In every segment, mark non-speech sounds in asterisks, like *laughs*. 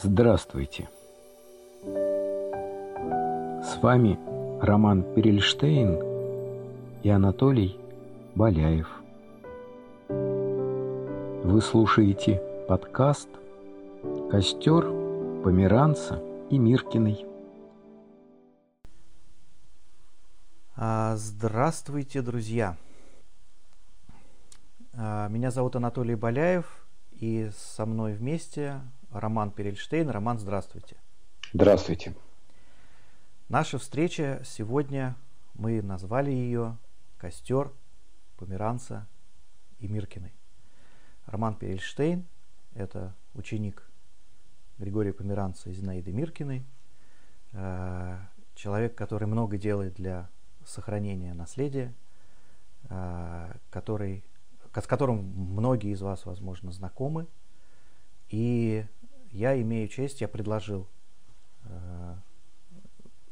Здравствуйте! С вами Роман Перельштейн и Анатолий Боляев. Вы слушаете подкаст «Костер Померанца и Миркиной». А, здравствуйте, друзья! А, меня зовут Анатолий Боляев, и со мной вместе Роман Перельштейн. Роман, здравствуйте. Здравствуйте. Наша встреча сегодня, мы назвали ее «Костер Померанца и Миркиной». Роман Перельштейн – это ученик Григория Померанца и Зинаиды Миркиной, э, человек, который много делает для сохранения наследия, э, который, с которым многие из вас, возможно, знакомы. И я имею честь, я предложил э,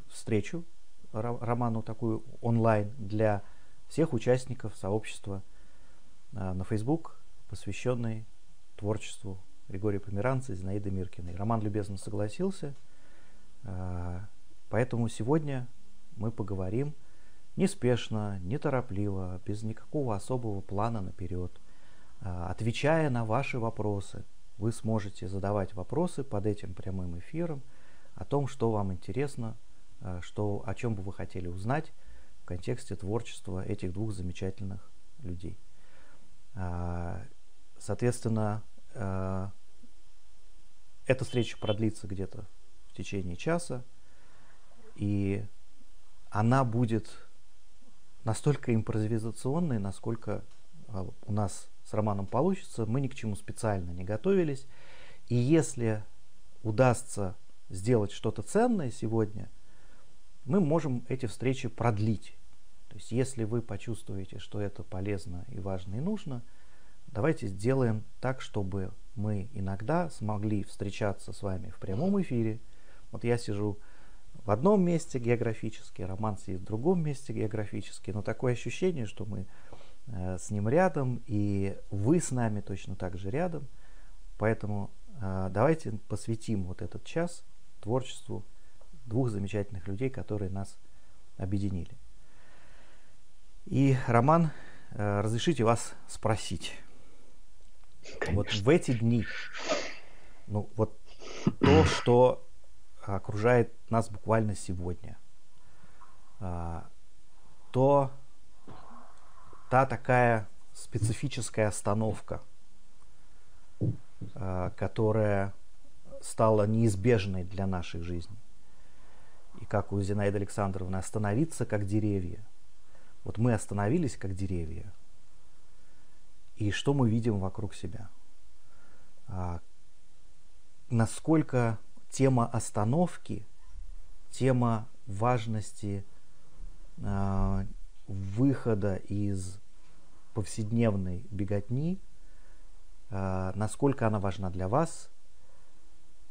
встречу роману такую онлайн для всех участников сообщества э, на Facebook, посвященной творчеству Григория Померанца и Зинаиды Миркиной. Роман любезно согласился, э, поэтому сегодня мы поговорим неспешно, неторопливо, без никакого особого плана наперед, э, отвечая на ваши вопросы – вы сможете задавать вопросы под этим прямым эфиром о том, что вам интересно, э, что, о чем бы вы хотели узнать в контексте творчества этих двух замечательных людей. А, соответственно, э, эта встреча продлится где-то в течение часа, и она будет настолько импровизационной, насколько э, у нас с романом получится. Мы ни к чему специально не готовились. И если удастся сделать что-то ценное сегодня, мы можем эти встречи продлить. То есть если вы почувствуете, что это полезно и важно и нужно, давайте сделаем так, чтобы мы иногда смогли встречаться с вами в прямом эфире. Вот я сижу в одном месте географически, Роман сидит в другом месте географически, но такое ощущение, что мы Э, с ним рядом, и вы с нами точно так же рядом. Поэтому э, давайте посвятим вот этот час творчеству двух замечательных людей, которые нас объединили. И, Роман, э, разрешите вас спросить. Конечно. Вот в эти дни, ну вот то, что окружает нас буквально сегодня, то, та такая специфическая остановка, э, которая стала неизбежной для нашей жизни. И как у Зинаиды Александровны остановиться как деревья. Вот мы остановились как деревья. И что мы видим вокруг себя? А, насколько тема остановки, тема важности а, выхода из повседневной беготни, а, насколько она важна для вас,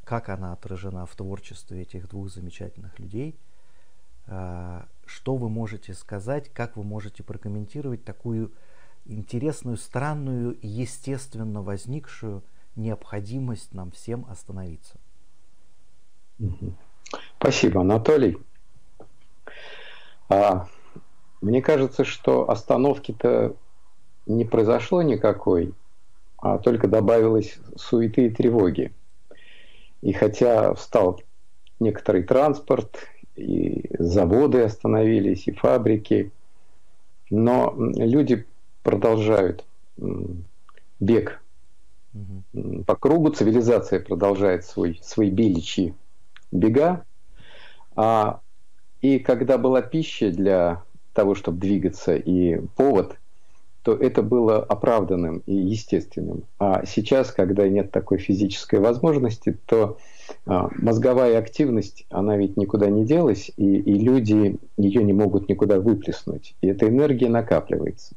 как она отражена в творчестве этих двух замечательных людей, а, что вы можете сказать, как вы можете прокомментировать такую интересную, странную естественно возникшую необходимость нам всем остановиться. Спасибо, Анатолий. А, мне кажется, что остановки-то не произошло никакой, а только добавилось суеты и тревоги. И хотя встал некоторый транспорт, и заводы остановились, и фабрики, но люди продолжают бег угу. по кругу, цивилизация продолжает свой, свои беличьи бега, а, и когда была пища для того, чтобы двигаться, и повод, то это было оправданным и естественным. А сейчас, когда нет такой физической возможности, то а, мозговая активность, она ведь никуда не делась, и, и люди ее не могут никуда выплеснуть. И эта энергия накапливается.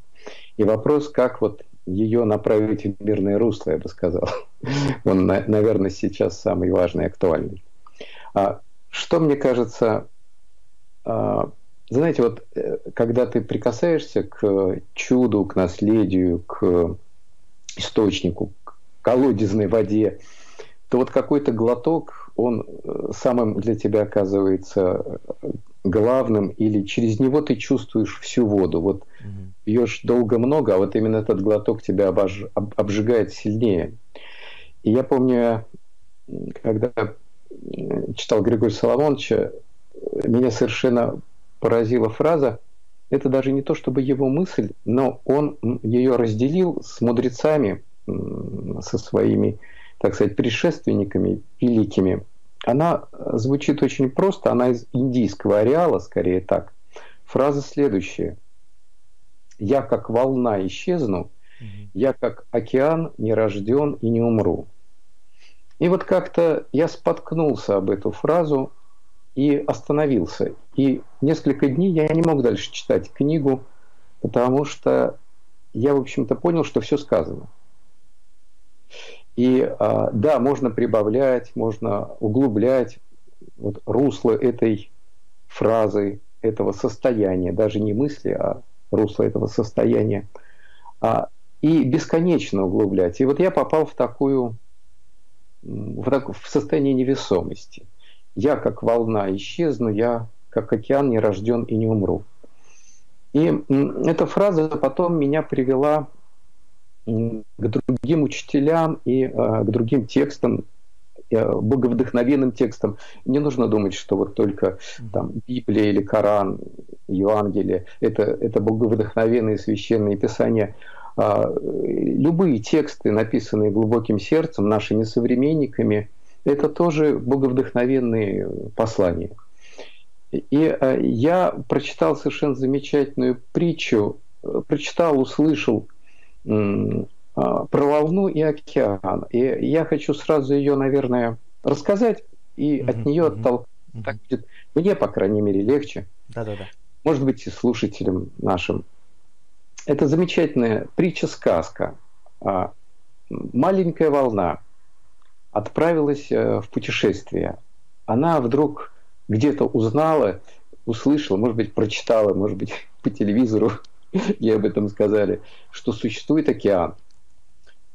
И вопрос, как вот ее направить в мирное русло, я бы сказал, *laughs* он, наверное, сейчас самый важный актуальный. А что, мне кажется, а, знаете, вот э, когда ты прикасаешься к чуду, к наследию, к источнику, к колодезной воде, то вот какой-то глоток, он э, самым для тебя оказывается э, главным, или через него ты чувствуешь всю воду. Вот угу. пьешь долго много, а вот именно этот глоток тебя обож... обжигает сильнее. И я помню, когда читал Григория Соломоновича, меня совершенно поразила фраза, это даже не то чтобы его мысль, но он ее разделил с мудрецами, со своими, так сказать, предшественниками великими. Она звучит очень просто, она из индийского ареала, скорее так. Фраза следующая. «Я как волна исчезну, я как океан не рожден и не умру». И вот как-то я споткнулся об эту фразу и остановился. И несколько дней я не мог дальше читать книгу, потому что я, в общем-то, понял, что все сказано. И а, да, можно прибавлять, можно углублять вот русло этой фразы, этого состояния, даже не мысли, а русло этого состояния, а, и бесконечно углублять. И вот я попал в такую в, так, состояние невесомости. Я как волна исчезну, я как океан не рожден и не умру. И эта фраза потом меня привела к другим учителям и э, к другим текстам, э, боговдохновенным текстам. Не нужно думать, что вот только там, Библия или Коран, Евангелие это, это боговдохновенные священные писания. А, любые тексты, написанные глубоким сердцем нашими современниками, это тоже боговдохновенные послания. И э, я прочитал совершенно замечательную притчу, прочитал, услышал а, про волну и океан. И я хочу сразу ее, наверное, рассказать и mm-hmm. от нее оттолкнуть. Mm-hmm. Так будет мне, по крайней мере, легче. Да-да-да. Может быть, и слушателям нашим. Это замечательная притча-сказка. А, маленькая волна отправилась э, в путешествие. Она вдруг где-то узнала, услышала, может быть, прочитала, может быть, *laughs* по телевизору *laughs* ей об этом сказали, что существует океан.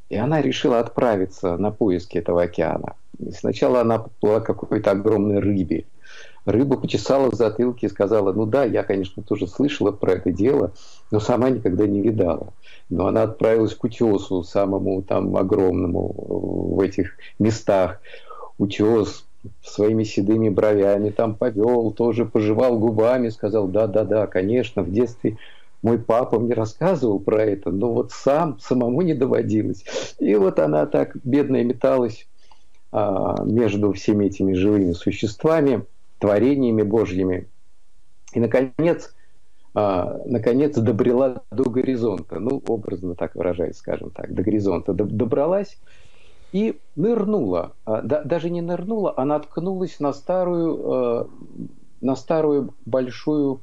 И она решила отправиться на поиски этого океана. И сначала она подплыла к какой-то огромной рыбе. Рыба почесала в затылке и сказала, ну да, я, конечно, тоже слышала про это дело, но сама никогда не видала. Но она отправилась к утесу, самому там огромному в этих местах. Утес своими седыми бровями там повел, тоже пожевал губами, сказал, да-да-да, конечно, в детстве мой папа мне рассказывал про это, но вот сам, самому не доводилось. И вот она так бедная металась а, между всеми этими живыми существами, творениями Божьими. И, наконец, а, наконец добрела до горизонта, ну, образно так выражаясь, скажем так, до горизонта добралась и нырнула. А, да, даже не нырнула, а наткнулась на старую, а, на старую большую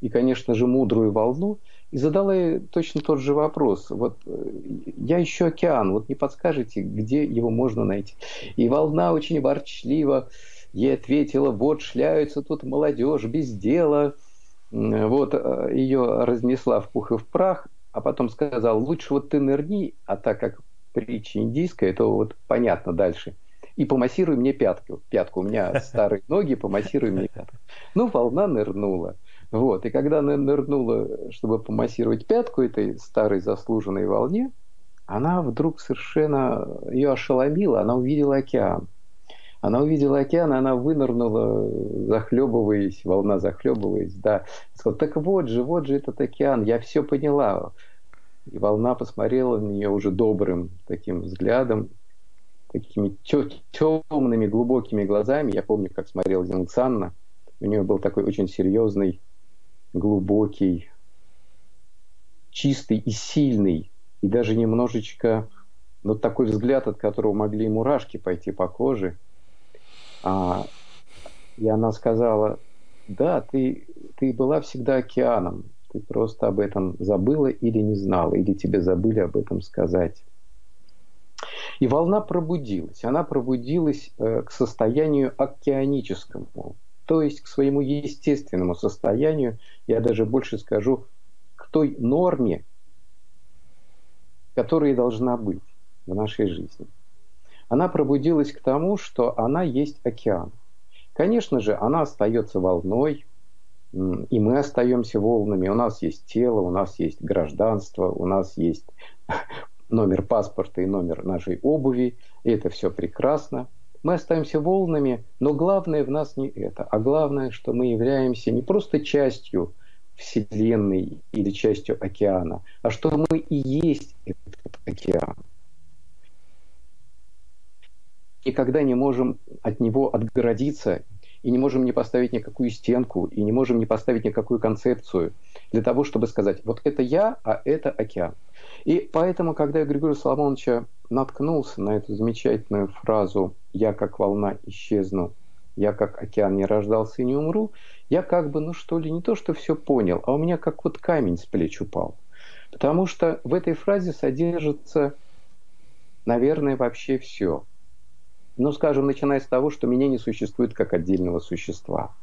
и, конечно же, мудрую волну, и задала ей точно тот же вопрос. Вот э, я ищу океан, вот не подскажете, где его можно найти? И волна очень ворчливо ей ответила, вот шляются тут молодежь без дела. Вот э, ее разнесла в пух и в прах, а потом сказал, лучше вот ты нырни, а так как притча индийская, то вот понятно дальше. И помассируй мне пятку. Пятку у меня *laughs* старые ноги, помассируй мне пятку. Ну, волна нырнула. Вот. И когда она нырнула, чтобы помассировать пятку этой старой заслуженной волне, она вдруг совершенно ее ошеломила, она увидела океан. Она увидела океан, она вынырнула, захлебываясь, волна захлебываясь, да. Сказала, так вот же, вот же этот океан, я все поняла. И волна посмотрела на нее уже добрым таким взглядом, такими темными, глубокими глазами. Я помню, как смотрела Зингсанна. У нее был такой очень серьезный глубокий, чистый и сильный, и даже немножечко вот такой взгляд, от которого могли мурашки пойти по коже. А, и она сказала, да, ты, ты была всегда океаном, ты просто об этом забыла или не знала, или тебе забыли об этом сказать. И волна пробудилась. Она пробудилась э, к состоянию океаническому, то есть к своему естественному состоянию, я даже больше скажу, к той норме, которая должна быть в нашей жизни. она пробудилась к тому, что она есть океан. Конечно же, она остается волной, и мы остаемся волнами. У нас есть тело, у нас есть гражданство, у нас есть *laughs* номер паспорта и номер нашей обуви. И это все прекрасно. Мы остаемся волнами, но главное в нас не это, а главное, что мы являемся не просто частью Вселенной или частью океана, а что мы и есть этот океан. Никогда не можем от него отгородиться и не можем не поставить никакую стенку, и не можем не поставить никакую концепцию для того, чтобы сказать, вот это я, а это океан. И поэтому, когда я Григория Соломоновича наткнулся на эту замечательную фразу «я как волна исчезну, я как океан не рождался и не умру», я как бы, ну что ли, не то, что все понял, а у меня как вот камень с плеч упал. Потому что в этой фразе содержится, наверное, вообще все. Ну, скажем, начиная с того, что меня не существует как отдельного существа.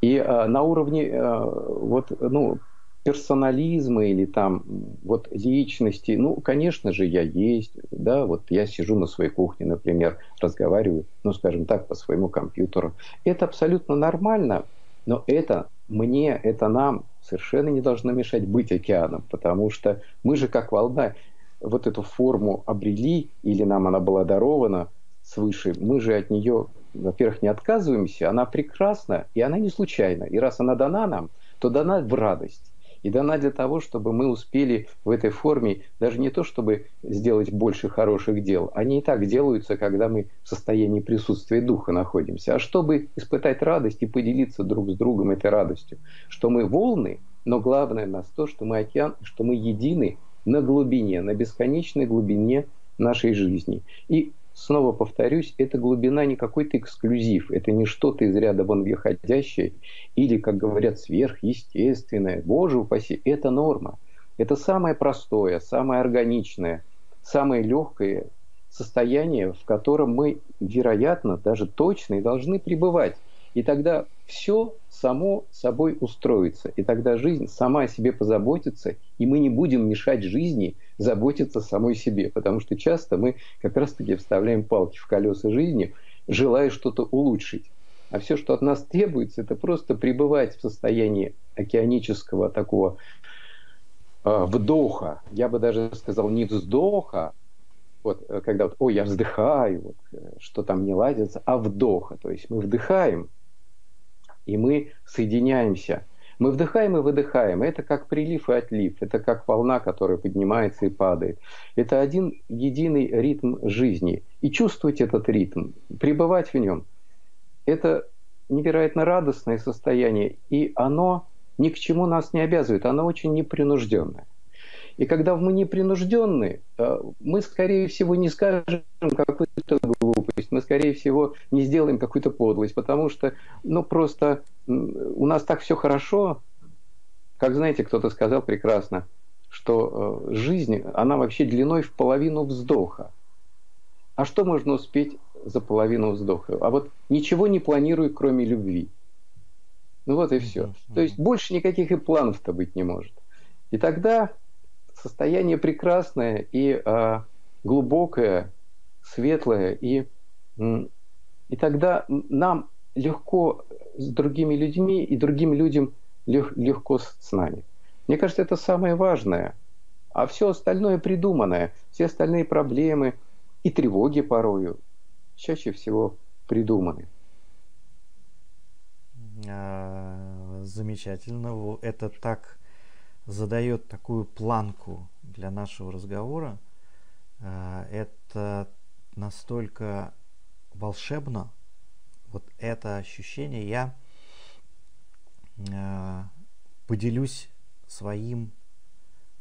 И э, на уровне э, вот, ну, персонализма или там вот личности, ну, конечно же, я есть, да, вот я сижу на своей кухне, например, разговариваю, ну, скажем так, по своему компьютеру. Это абсолютно нормально, но это мне, это нам совершенно не должно мешать быть океаном, потому что мы же как волна вот эту форму обрели, или нам она была дарована свыше, мы же от нее, во-первых, не отказываемся, она прекрасна, и она не случайна. И раз она дана нам, то дана в радость и дана для того, чтобы мы успели в этой форме даже не то, чтобы сделать больше хороших дел, они и так делаются, когда мы в состоянии присутствия духа находимся, а чтобы испытать радость и поделиться друг с другом этой радостью, что мы волны, но главное нас то, что мы океан, что мы едины на глубине, на бесконечной глубине нашей жизни. И снова повторюсь, эта глубина не какой-то эксклюзив, это не что-то из ряда вон выходящее или, как говорят, сверхъестественное. Боже упаси, это норма. Это самое простое, самое органичное, самое легкое состояние, в котором мы, вероятно, даже точно и должны пребывать. И тогда все само собой устроится. И тогда жизнь сама о себе позаботится, и мы не будем мешать жизни заботиться самой себе. Потому что часто мы как раз-таки вставляем палки в колеса жизни, желая что-то улучшить. А все, что от нас требуется, это просто пребывать в состоянии океанического такого э, вдоха. Я бы даже сказал не вздоха, вот, э, когда вот, ой, я вздыхаю, вот, э, что там не ладится, а вдоха. То есть мы вдыхаем, и мы соединяемся. Мы вдыхаем и выдыхаем. Это как прилив и отлив. Это как волна, которая поднимается и падает. Это один единый ритм жизни. И чувствовать этот ритм, пребывать в нем, это невероятно радостное состояние. И оно ни к чему нас не обязывает. Оно очень непринужденное. И когда мы непринужденны, э, мы, скорее всего, не скажем какую-то глупость, мы, скорее всего, не сделаем какую-то подлость, потому что, ну, просто у нас так все хорошо, как, знаете, кто-то сказал прекрасно, что э, жизнь, она вообще длиной в половину вздоха. А что можно успеть за половину вздоха? А вот ничего не планирую, кроме любви. Ну вот и все. То есть больше никаких и планов-то быть не может. И тогда состояние прекрасное и э, глубокое, светлое, и, и тогда нам легко с другими людьми и другим людям лег, легко с, с нами. Мне кажется, это самое важное. А все остальное придуманное, все остальные проблемы и тревоги порою чаще всего придуманы. А, замечательно. Это так задает такую планку для нашего разговора. А, это настолько волшебно, вот это ощущение я а, поделюсь своим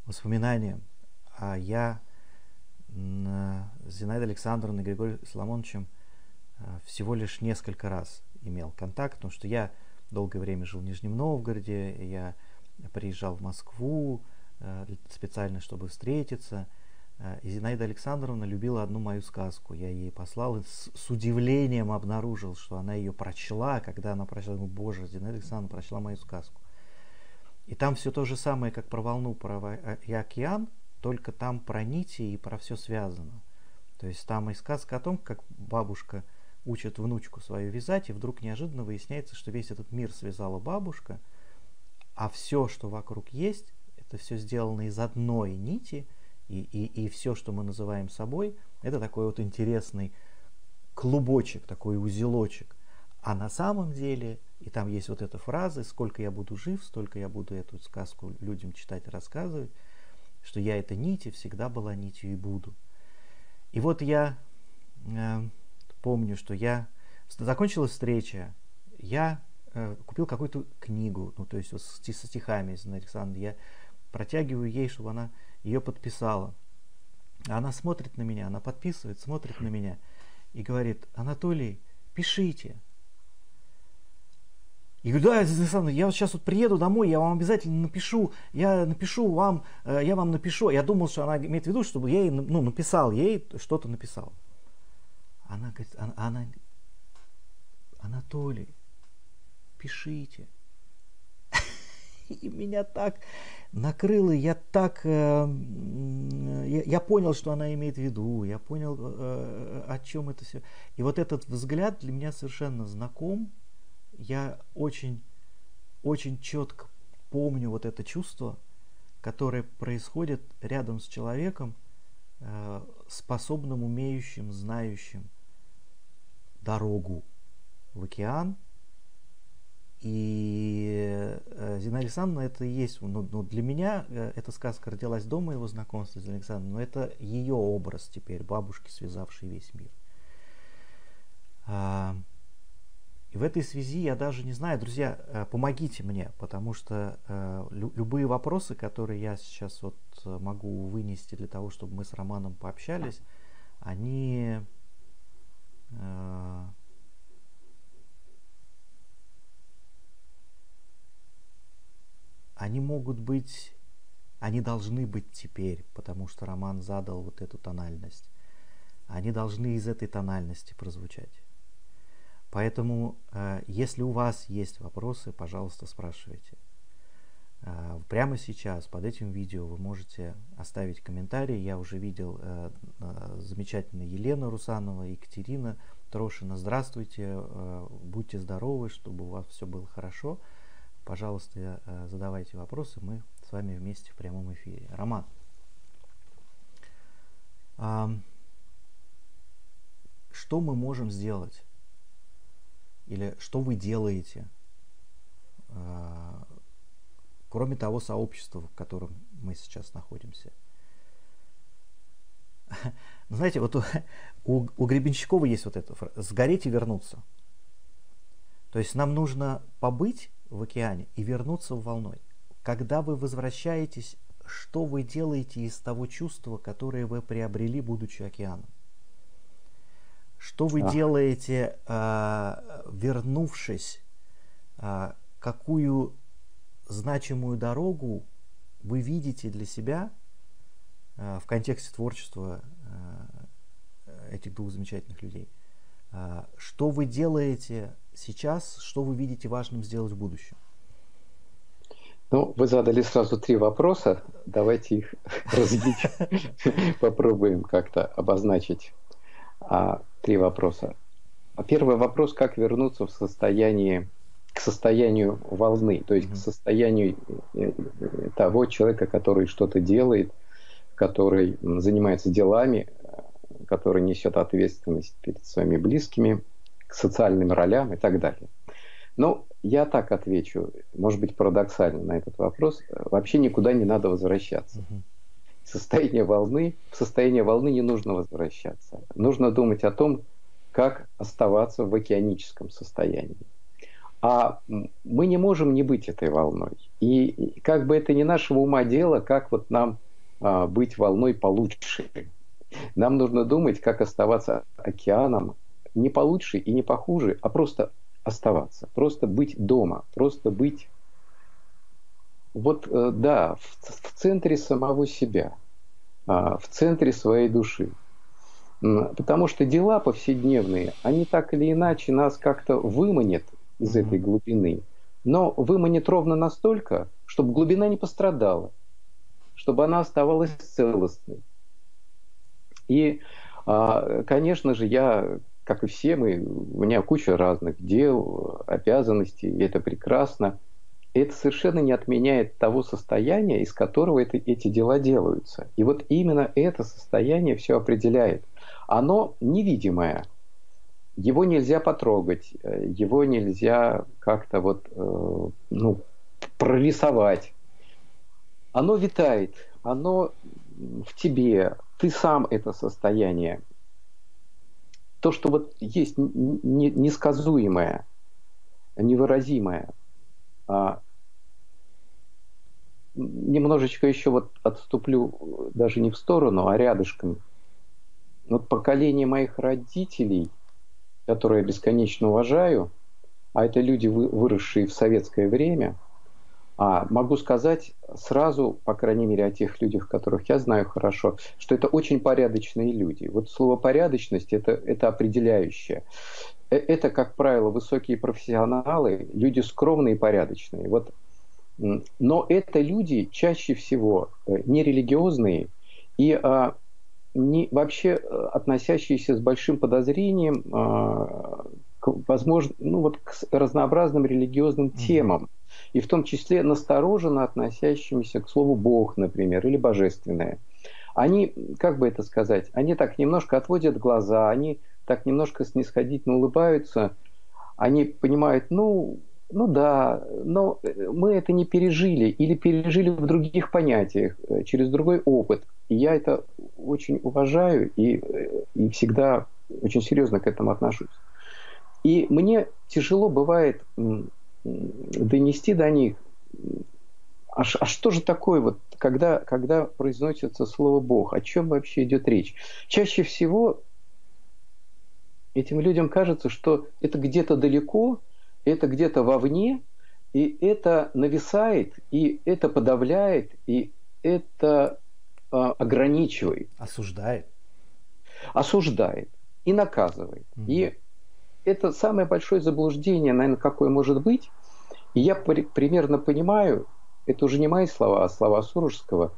воспоминанием. А я с Зинаидой Александровной и Григорием Соломоновичем всего лишь несколько раз имел контакт, потому что я долгое время жил в Нижнем Новгороде, я приезжал в Москву э, специально, чтобы встретиться. Э, и Зинаида Александровна любила одну мою сказку. Я ей послал и с, удивлением обнаружил, что она ее прочла. Когда она прочла, думаю, боже, Зинаида Александровна прочла мою сказку. И там все то же самое, как про волну про и океан, только там про нити и про все связано. То есть там и сказка о том, как бабушка учит внучку свою вязать, и вдруг неожиданно выясняется, что весь этот мир связала бабушка, а все, что вокруг есть, это все сделано из одной нити, и, и, и все, что мы называем собой, это такой вот интересный клубочек, такой узелочек. А на самом деле, и там есть вот эта фраза, сколько я буду жив, столько я буду эту сказку людям читать и рассказывать, что я это нить и всегда была нитью и буду. И вот я э, помню, что я закончилась встреча, я купил какую-то книгу, ну то есть вот со стихами из Александра, я протягиваю ей, чтобы она ее подписала. Она смотрит на меня, она подписывает, смотрит на меня и говорит, Анатолий, пишите. И говорю, да, Александр, я вот сейчас вот приеду домой, я вам обязательно напишу, я напишу вам, э, я вам напишу. Я думал, что она имеет в виду, чтобы я ей, ну, написал, ей что-то написал. Она говорит, она, она, Анатолий, пишите. И меня так накрыло, я так, э, я, я понял, что она имеет в виду, я понял, э, о чем это все. И вот этот взгляд для меня совершенно знаком. Я очень, очень четко помню вот это чувство, которое происходит рядом с человеком, э, способным, умеющим, знающим дорогу в океан – и э, Зина Александровна это и есть, ну, ну, для меня э, эта сказка родилась до моего знакомства с Зиной Александровной, но это ее образ теперь, бабушки, связавшей весь мир. А, и в этой связи я даже не знаю, друзья, э, помогите мне, потому что любые вопросы, которые я сейчас вот могу вынести для того, чтобы мы с Романом пообщались, они они могут быть, они должны быть теперь, потому что роман задал вот эту тональность. Они должны из этой тональности прозвучать. Поэтому, э, если у вас есть вопросы, пожалуйста, спрашивайте. Э, прямо сейчас под этим видео вы можете оставить комментарий. Я уже видел э, замечательную Елену Русанова, Екатерина Трошина. Здравствуйте, будьте здоровы, чтобы у вас все было хорошо. Пожалуйста, э, задавайте вопросы, мы с вами вместе в прямом эфире. Роман. Что мы можем сделать? Или что вы делаете, а, кроме того сообщества, в котором мы сейчас находимся? *laughs* Знаете, вот у, у, у Гребенщикова есть вот это «сгореть и вернуться». То есть нам нужно побыть в океане и вернуться в волной. Когда вы возвращаетесь, что вы делаете из того чувства, которое вы приобрели, будучи океаном? Что вы а. делаете, э, вернувшись, э, какую значимую дорогу вы видите для себя э, в контексте творчества э, этих двух замечательных людей? Э, что вы делаете сейчас, что вы видите важным сделать в будущем? Ну, вы задали сразу три вопроса. Давайте их *laughs* разбить. *laughs* Попробуем как-то обозначить а, три вопроса. Первый вопрос, как вернуться в состояние, к состоянию волны, то есть к состоянию э, того человека, который что-то делает, который занимается делами, который несет ответственность перед своими близкими, к социальным ролям и так далее. Ну, я так отвечу, может быть, парадоксально на этот вопрос. Вообще никуда не надо возвращаться. Состояние волны, в состояние волны не нужно возвращаться. Нужно думать о том, как оставаться в океаническом состоянии. А мы не можем не быть этой волной. И как бы это ни нашего ума дело, как вот нам а, быть волной получше. Нам нужно думать, как оставаться океаном не получше и не похуже, а просто оставаться, просто быть дома, просто быть вот, э, да, в, в центре самого себя, а, в центре своей души. Потому что дела повседневные, они так или иначе нас как-то выманят из этой глубины, но выманят ровно настолько, чтобы глубина не пострадала, чтобы она оставалась целостной. И А, конечно же, я, как и все мы, у меня куча разных дел, обязанностей, и это прекрасно. Это совершенно не отменяет того состояния, из которого это, эти дела делаются. И вот именно это состояние все определяет. Оно невидимое, его нельзя потрогать, его нельзя как-то вот, э, ну, прорисовать. Оно витает, оно в тебе, ты сам это состояние. То, что вот есть несказуемое, невыразимое. А немножечко еще вот отступлю даже не в сторону, а рядышком. Вот поколение моих родителей, которые я бесконечно уважаю, а это люди, выросшие в советское время – а могу сказать сразу, по крайней мере, о тех людях, которых я знаю хорошо, что это очень порядочные люди. Вот слово порядочность это, это определяющее. Э, это, как правило, высокие профессионалы, люди скромные и порядочные. Вот. Но это люди чаще всего э, нерелигиозные и а, не, вообще э, относящиеся с большим подозрением а, к, возможно, ну, вот к разнообразным религиозным темам и в том числе настороженно относящимися к слову Бог, например, или божественное. Они, как бы это сказать, они так немножко отводят глаза, они так немножко снисходительно улыбаются, они понимают, ну, ну да, но мы это не пережили или пережили в других понятиях, э, через другой опыт. И я это очень уважаю и, э, и всегда очень серьезно к этому отношусь. И мне тяжело бывает донести до них, а, а что же такое, вот, когда, когда произносится слово Бог, о чем вообще идет речь? Чаще всего этим людям кажется, что это где-то далеко, это где-то вовне, и это нависает, и это подавляет, и это а, ограничивает. Осуждает. Осуждает и наказывает. Угу. И это самое большое заблуждение, наверное, какое может быть, и я при, примерно понимаю, это уже не мои слова, а слова Сурожского,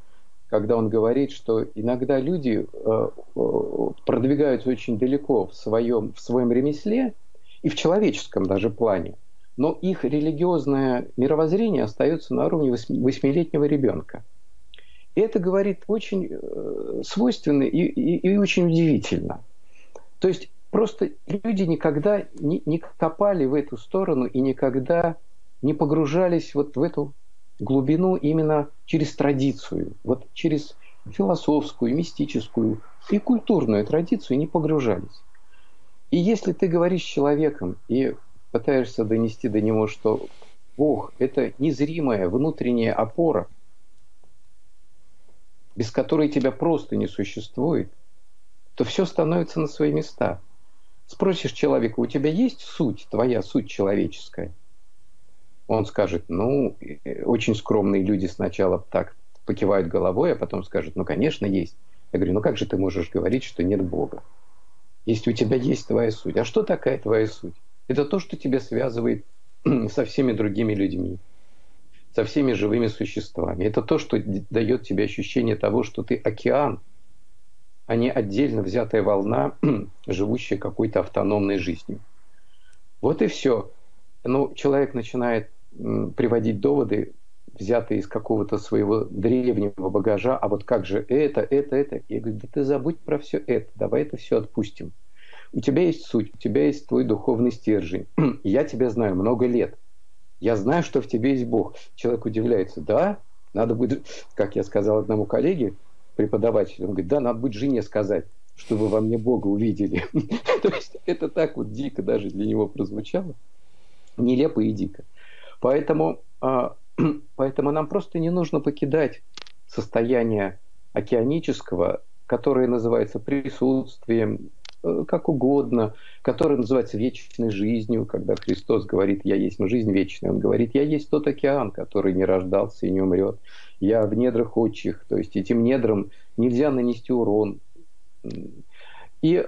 когда он говорит, что иногда люди э, э, продвигаются очень далеко в своем, в своем ремесле и в человеческом даже плане, но их религиозное мировоззрение остается на уровне восьмилетнего ребенка. И это говорит очень э, свойственно и, и, и очень удивительно. То есть просто люди никогда не, не копали в эту сторону и никогда не погружались вот в эту глубину именно через традицию, вот через философскую, мистическую и культурную традицию не погружались. И если ты говоришь с человеком и пытаешься донести до него, что Бог – это незримая внутренняя опора, без которой тебя просто не существует, то все становится на свои места. Спросишь человека, у тебя есть суть, твоя суть человеческая? Он скажет, ну, очень скромные люди сначала так покивают головой, а потом скажут, ну, конечно, есть. Я говорю, ну как же ты можешь говорить, что нет Бога? Если у тебя есть твоя суть. А что такая твоя суть? Это то, что тебя связывает *clears throat* со всеми другими людьми, со всеми живыми существами. Это то, что дает тебе ощущение того, что ты океан, а не отдельно взятая волна, *clears throat* живущая какой-то автономной жизнью. Вот и все. Ну, человек начинает приводить доводы, взятые из какого-то своего древнего багажа, а вот как же это, это, это. Я говорю, да ты забудь про все это, давай это все отпустим. У тебя есть суть, у тебя есть твой духовный стержень. *clears throat* Я тебя знаю много лет. Я знаю, что в тебе есть Бог. Человек удивляется, да, надо будет, как я сказал одному коллеге, преподавателю, он говорит, да, надо будет жене сказать, чтобы во мне Бога увидели. *laughs* То есть это так вот дико даже для него прозвучало, нелепо и дико. Поэтому, а, *clears throat* поэтому нам просто не нужно покидать состояние океанического, которое называется присутствием, э, как угодно, которое называется вечной жизнью, когда Христос говорит «Я есть жизнь вечная», Он говорит «Я есть тот океан, который не рождался и не умрет, я в недрах отчих», то есть этим недрам нельзя нанести урон. И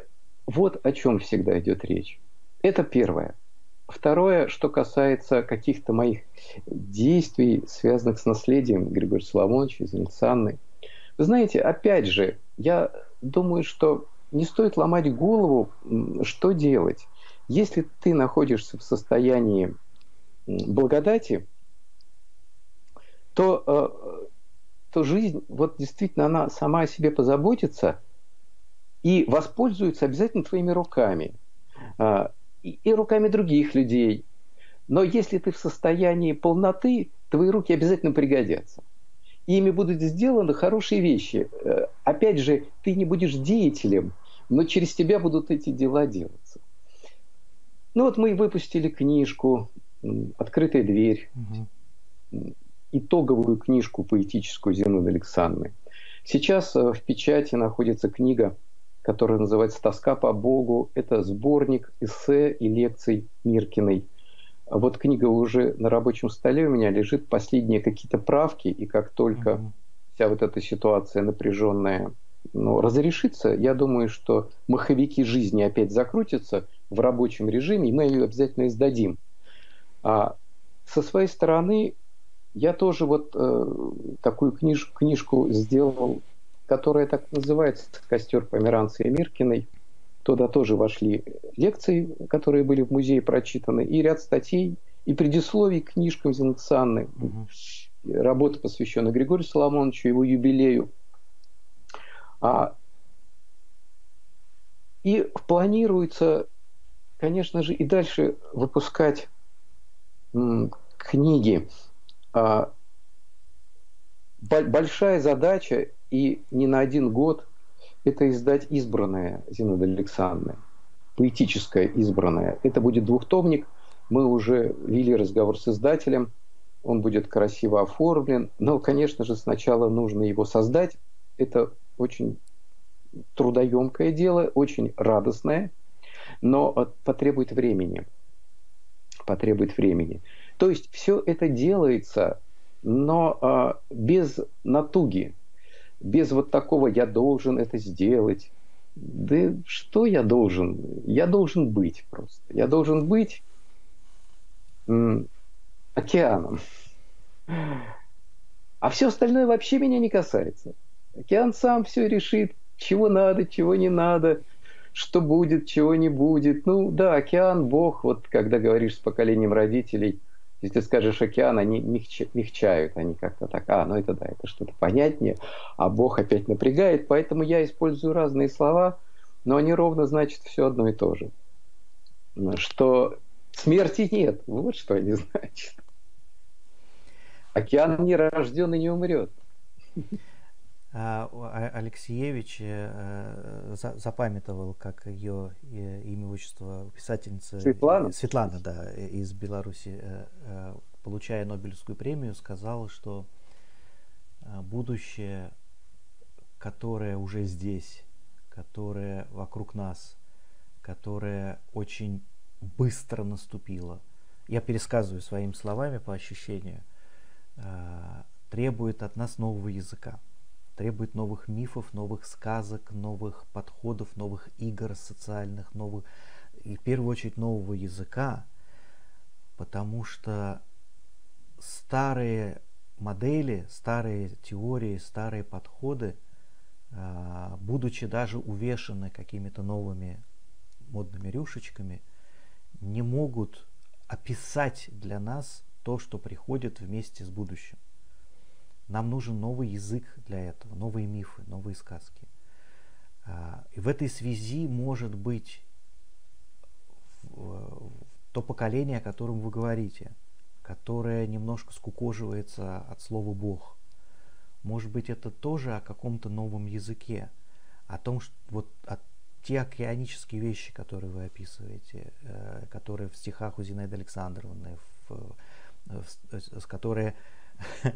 вот о чем всегда идет речь. Это первое. Второе, что касается каких-то моих действий, связанных с наследием Григория Соломоновича, с Анной. Вы знаете, опять же, я думаю, что не стоит ломать голову, что делать. Если ты находишься в состоянии благодати, то, э, то жизнь, вот действительно, она сама о себе позаботится и воспользуется обязательно твоими руками. И, и руками других людей. Но если ты в состоянии полноты, твои руки обязательно пригодятся. И ими будут сделаны хорошие вещи. Э, опять же, ты не будешь деятелем, но через тебя будут эти дела делаться. Ну вот мы выпустили книжку «Открытая дверь», угу. итоговую книжку поэтическую Зинаиды Александры. Сейчас э, в печати находится книга, которая называется «Тоска по Богу». Это сборник эссе и лекций Миркиной. Вот книга уже на рабочем столе у меня лежит, последние какие-то правки, и как только угу. вся вот эта ситуация напряженная ну, разрешится, я думаю, что маховики жизни опять закрутятся – в рабочем режиме, и мы ее обязательно издадим. А со своей стороны я тоже вот э, такую книж, книжку сделал, которая так называется «Костер Померанца и Миркиной». Туда тоже вошли лекции, которые были в музее прочитаны, и ряд статей, и предисловий к книжкам Зенксанны. Угу. Работа, посвященная Григорию Соломоновичу, его юбилею. А, и планируется конечно же, и дальше выпускать книги. А, большая задача, и не на один год, это издать избранное Зинаида Александровна, поэтическое избранное. Это будет двухтомник. Мы уже вели разговор с издателем. Он будет красиво оформлен. Но, конечно же, сначала нужно его создать. Это очень трудоемкое дело, очень радостное – но потребует времени. Потребует времени. То есть все это делается, но а, без натуги, без вот такого «я должен это сделать». Да что я должен? Я должен быть просто. Я должен быть океаном. А все остальное вообще меня не касается. Океан сам все решит, чего надо, чего не надо что будет, чего не будет. Ну да, океан, Бог, вот когда говоришь с поколением родителей, если ты скажешь океан, они мягча, мягчают, они как-то так, а, ну это да, это что-то понятнее, а Бог опять напрягает, поэтому я использую разные слова, но они ровно значат все одно и то же. Что смерти нет, вот что они *laughs* значат. Океан не рожден и не умрет. А, а, Алексеевич э, запамятовал, как ее э, имя, отчество писательница Светлана, Светлана да, из Беларуси, э, получая Нобелевскую премию, сказала, что будущее, которое уже здесь, которое вокруг нас, которое очень быстро наступило, я пересказываю своими словами по ощущению, требует от нас нового языка требует новых мифов, новых сказок, новых подходов, новых игр социальных, новых, и в первую очередь нового языка, потому что старые модели, старые теории, старые подходы, а, будучи даже увешаны какими-то новыми модными рюшечками, не могут описать для нас то, что приходит вместе с будущим. Нам нужен новый язык для этого, новые мифы, новые сказки. А, и в этой связи может быть то поколение, о котором вы говорите, которое немножко скукоживается от слова Бог. Может быть, это тоже о каком-то новом языке, о том, что вот о те океанические вещи, которые вы описываете, э, которые в стихах у Зинаиды Александровны, в, в, с которые *laughs*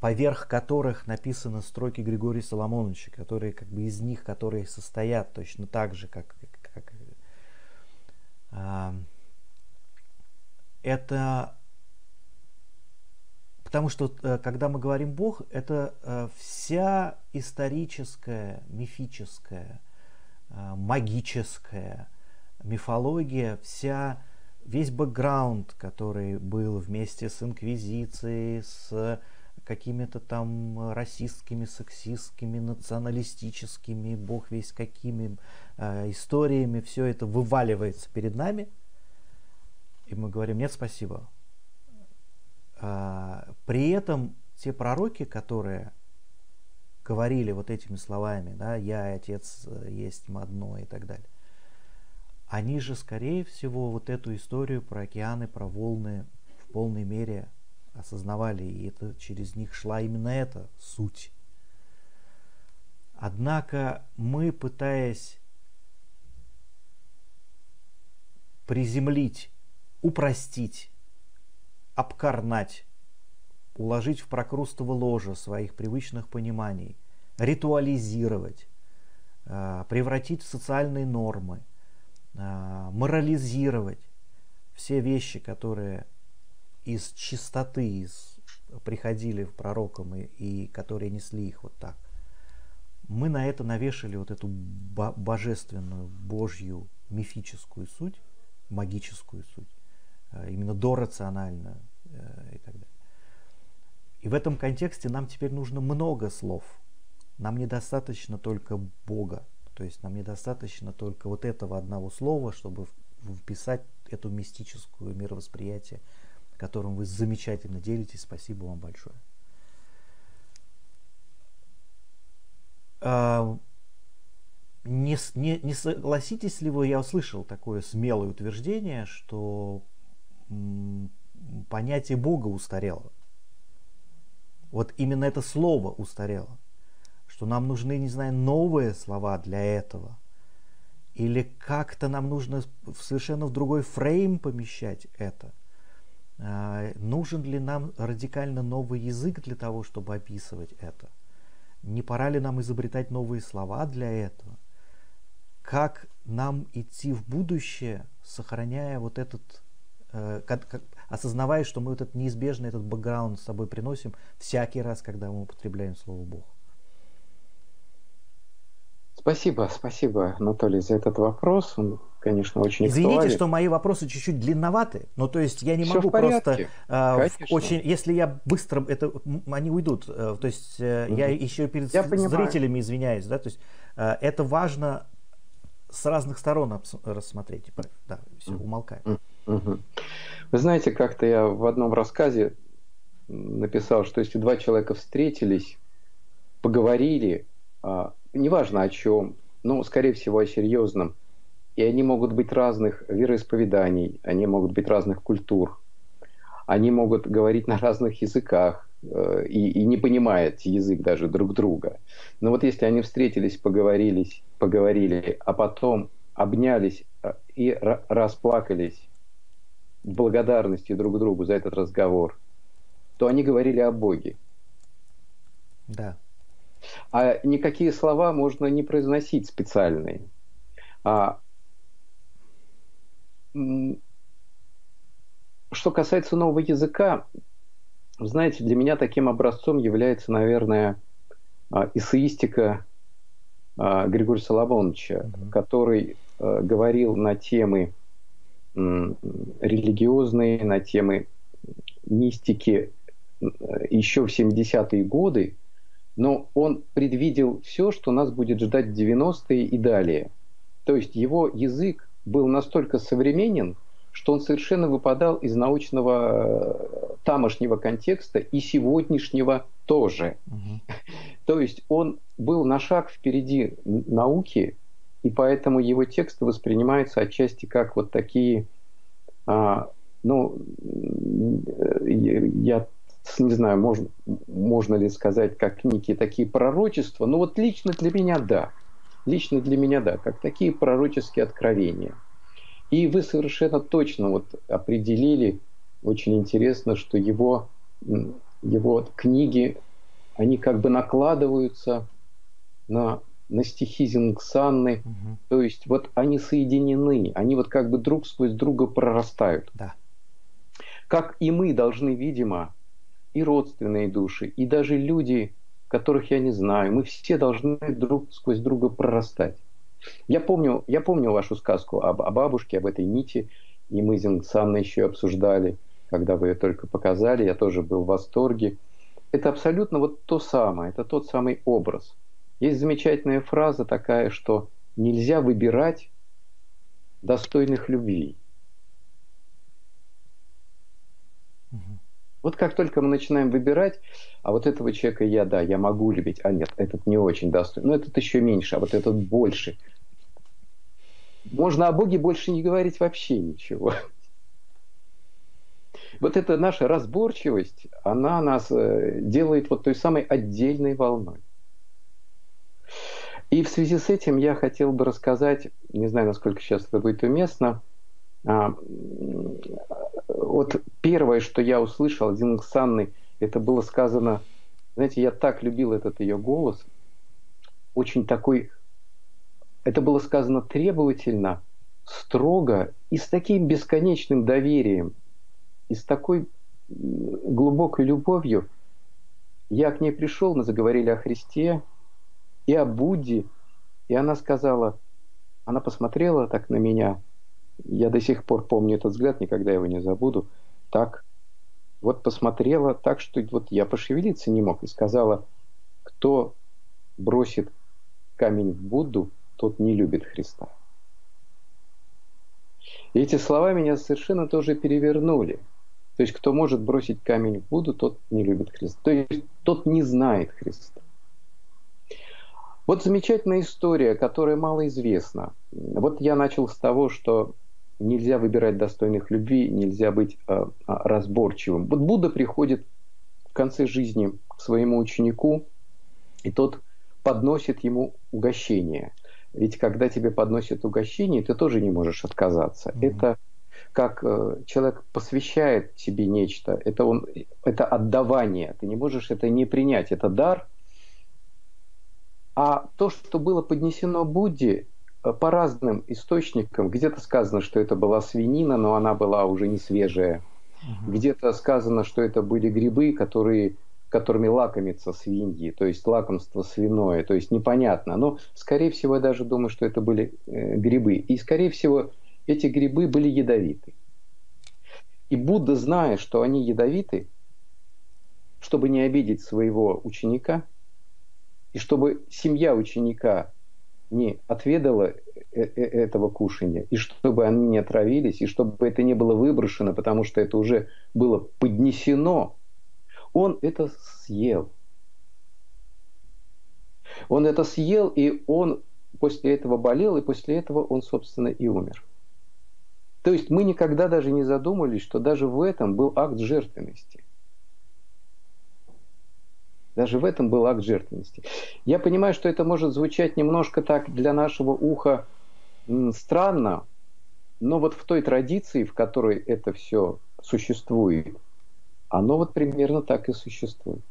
поверх которых написаны строки Григория Соломоновича, которые как бы из них, которые состоят точно так же, как, как а, это потому что э, когда мы говорим Бог, это э, вся историческая, мифическая, э, магическая мифология, вся весь бэкграунд, который был вместе с инквизицией, с какими-то там расистскими, сексистскими, националистическими, бог весь какими э, историями, все это вываливается перед нами, и мы говорим, нет, спасибо. А, при этом те пророки, которые говорили вот этими словами, да, я отец есть одно и так далее, они же, скорее всего, вот эту историю про океаны, про волны в полной мере осознавали, и это через них шла именно эта суть. Однако мы, пытаясь приземлить, упростить, обкарнать, уложить в прокрустово ложе своих привычных пониманий, ритуализировать, а, превратить в социальные нормы, а, морализировать все вещи, которые из чистоты из, приходили в пророкам и, и которые несли их вот так. Мы на это навешали вот эту божественную, божью, мифическую суть, магическую суть, э, именно дорациональную э, и так далее. И в этом контексте нам теперь нужно много слов. Нам недостаточно только Бога. То есть нам недостаточно только вот этого одного слова, чтобы вписать эту мистическую мировосприятие которым вы замечательно делитесь. Спасибо вам большое. А, не, не, не согласитесь ли вы, я услышал такое смелое утверждение, что понятие Бога устарело. Вот именно это слово устарело. Что нам нужны, не знаю, новые слова для этого. Или как-то нам нужно совершенно в другой фрейм помещать это – нужен ли нам радикально новый язык для того, чтобы описывать это? Не пора ли нам изобретать новые слова для этого? Как нам идти в будущее, сохраняя вот этот, э, как, как, осознавая, что мы вот этот неизбежный этот бэкграунд с собой приносим всякий раз, когда мы употребляем слово Бог? Спасибо, спасибо, Анатолий, за этот вопрос. Он, конечно, очень Извините, актуален. что мои вопросы чуть-чуть длинноваты. Ну, то есть я не Все могу просто... Э, очень, если я быстро... это Они уйдут. Э, то есть э, угу. я еще перед я зрителями понимаю. извиняюсь. Да? То есть э, это важно с разных сторон рассмотреть. Да, все, умолкаю. Угу. Вы знаете, как-то я в одном рассказе написал, что если два человека встретились, поговорили, а, неважно о чем, но, скорее всего, о серьезном. И они могут быть разных вероисповеданий, они могут быть разных культур, они могут говорить на разных языках э, и, и не понимают язык даже друг друга. Но вот если они встретились, поговорились, поговорили, а потом обнялись э, и расплакались в благодарности друг другу за этот разговор, то они говорили о Боге. Да. А никакие слова можно не произносить специальные. А, что касается нового языка, знаете, для меня таким образцом является, наверное, а, эссеистика а, Григория Соломоновича, mm-hmm. который а, говорил на темы религиозные, на темы мистики еще в 70-е годы, но он предвидел все, что нас будет ждать в 90-е и далее. То есть его язык был настолько современен, что он совершенно выпадал из научного э, тамошнего контекста и сегодняшнего тоже. Угу. То есть он был на шаг впереди науки, и поэтому его тексты воспринимаются отчасти как вот такие, а, ну, я не знаю, можно, можно ли сказать, как некие такие пророчества, но вот лично для меня да. Лично для меня да, как такие пророческие откровения. И вы совершенно точно вот определили, очень интересно, что его, его книги, они как бы накладываются на, на стихи Зингсанны, угу. то есть вот они соединены, они вот как бы друг сквозь друга прорастают. Да. Как и мы должны, видимо, и родственные души, и даже люди, которых я не знаю. Мы все должны друг сквозь друга прорастать. Я помню, я помню вашу сказку об, о бабушке, об этой нити, и мы с Анной еще обсуждали, когда вы ее только показали, я тоже был в восторге. это абсолютно вот то самое, это тот самый образ. Есть замечательная фраза такая, что нельзя выбирать достойных любви. Вот как только мы начинаем выбирать, а вот этого человека я, да, я могу любить, а нет, этот не очень достойный, но этот еще меньше, а вот этот больше. Можно о Боге больше не говорить вообще ничего. Вот эта наша разборчивость, она нас э, делает вот той самой отдельной волной. И в связи с этим я хотел бы рассказать, не знаю, насколько сейчас это будет уместно, а, вот первое, что я услышал от Зинг Санны, это было сказано, знаете, я так любил этот ее голос, очень такой, это было сказано требовательно, строго и с таким бесконечным доверием, и с такой глубокой любовью. Я к ней пришел, мы заговорили о Христе и о Будде, и она сказала, она посмотрела так на меня – я до сих пор помню этот взгляд, никогда его не забуду. Так, вот посмотрела так, что вот я пошевелиться не мог и сказала, кто бросит камень в Будду, тот не любит Христа. И эти слова меня совершенно тоже перевернули. То есть, кто может бросить камень в Будду, тот не любит Христа. То есть, тот не знает Христа. Вот замечательная история, которая мало известна. Вот я начал с того, что нельзя выбирать достойных любви, нельзя быть э, разборчивым. Вот Будда приходит в конце жизни к своему ученику, и тот подносит ему угощение. Ведь когда тебе подносят угощение, ты тоже не можешь отказаться. Mm-hmm. Это как э, человек посвящает тебе нечто, это, он, это отдавание, ты не можешь это не принять, это дар. А то, что было поднесено Будде, по разным источникам. Где-то сказано, что это была свинина, но она была уже не свежая. Угу. Где-то сказано, что это были грибы, которые, которыми лакомятся свиньи, то есть лакомство свиное, то есть непонятно. Но, скорее всего, я даже думаю, что это были э, грибы. И, скорее всего, эти грибы были ядовиты. И Будда, зная, что они ядовиты, чтобы не обидеть своего ученика, и чтобы семья ученика не отведала э, э, этого кушания, и чтобы они не отравились, и чтобы это не было выброшено, потому что это уже было поднесено, он это съел. Он это съел, и он после этого болел, и после этого он, собственно, и умер. То есть мы никогда даже не задумывались, что даже в этом был акт жертвенности. Даже в этом был акт жертвенности. Я понимаю, что это может звучать немножко так для нашего уха странно, но вот в той традиции, в которой это все существует, оно вот примерно так и существует.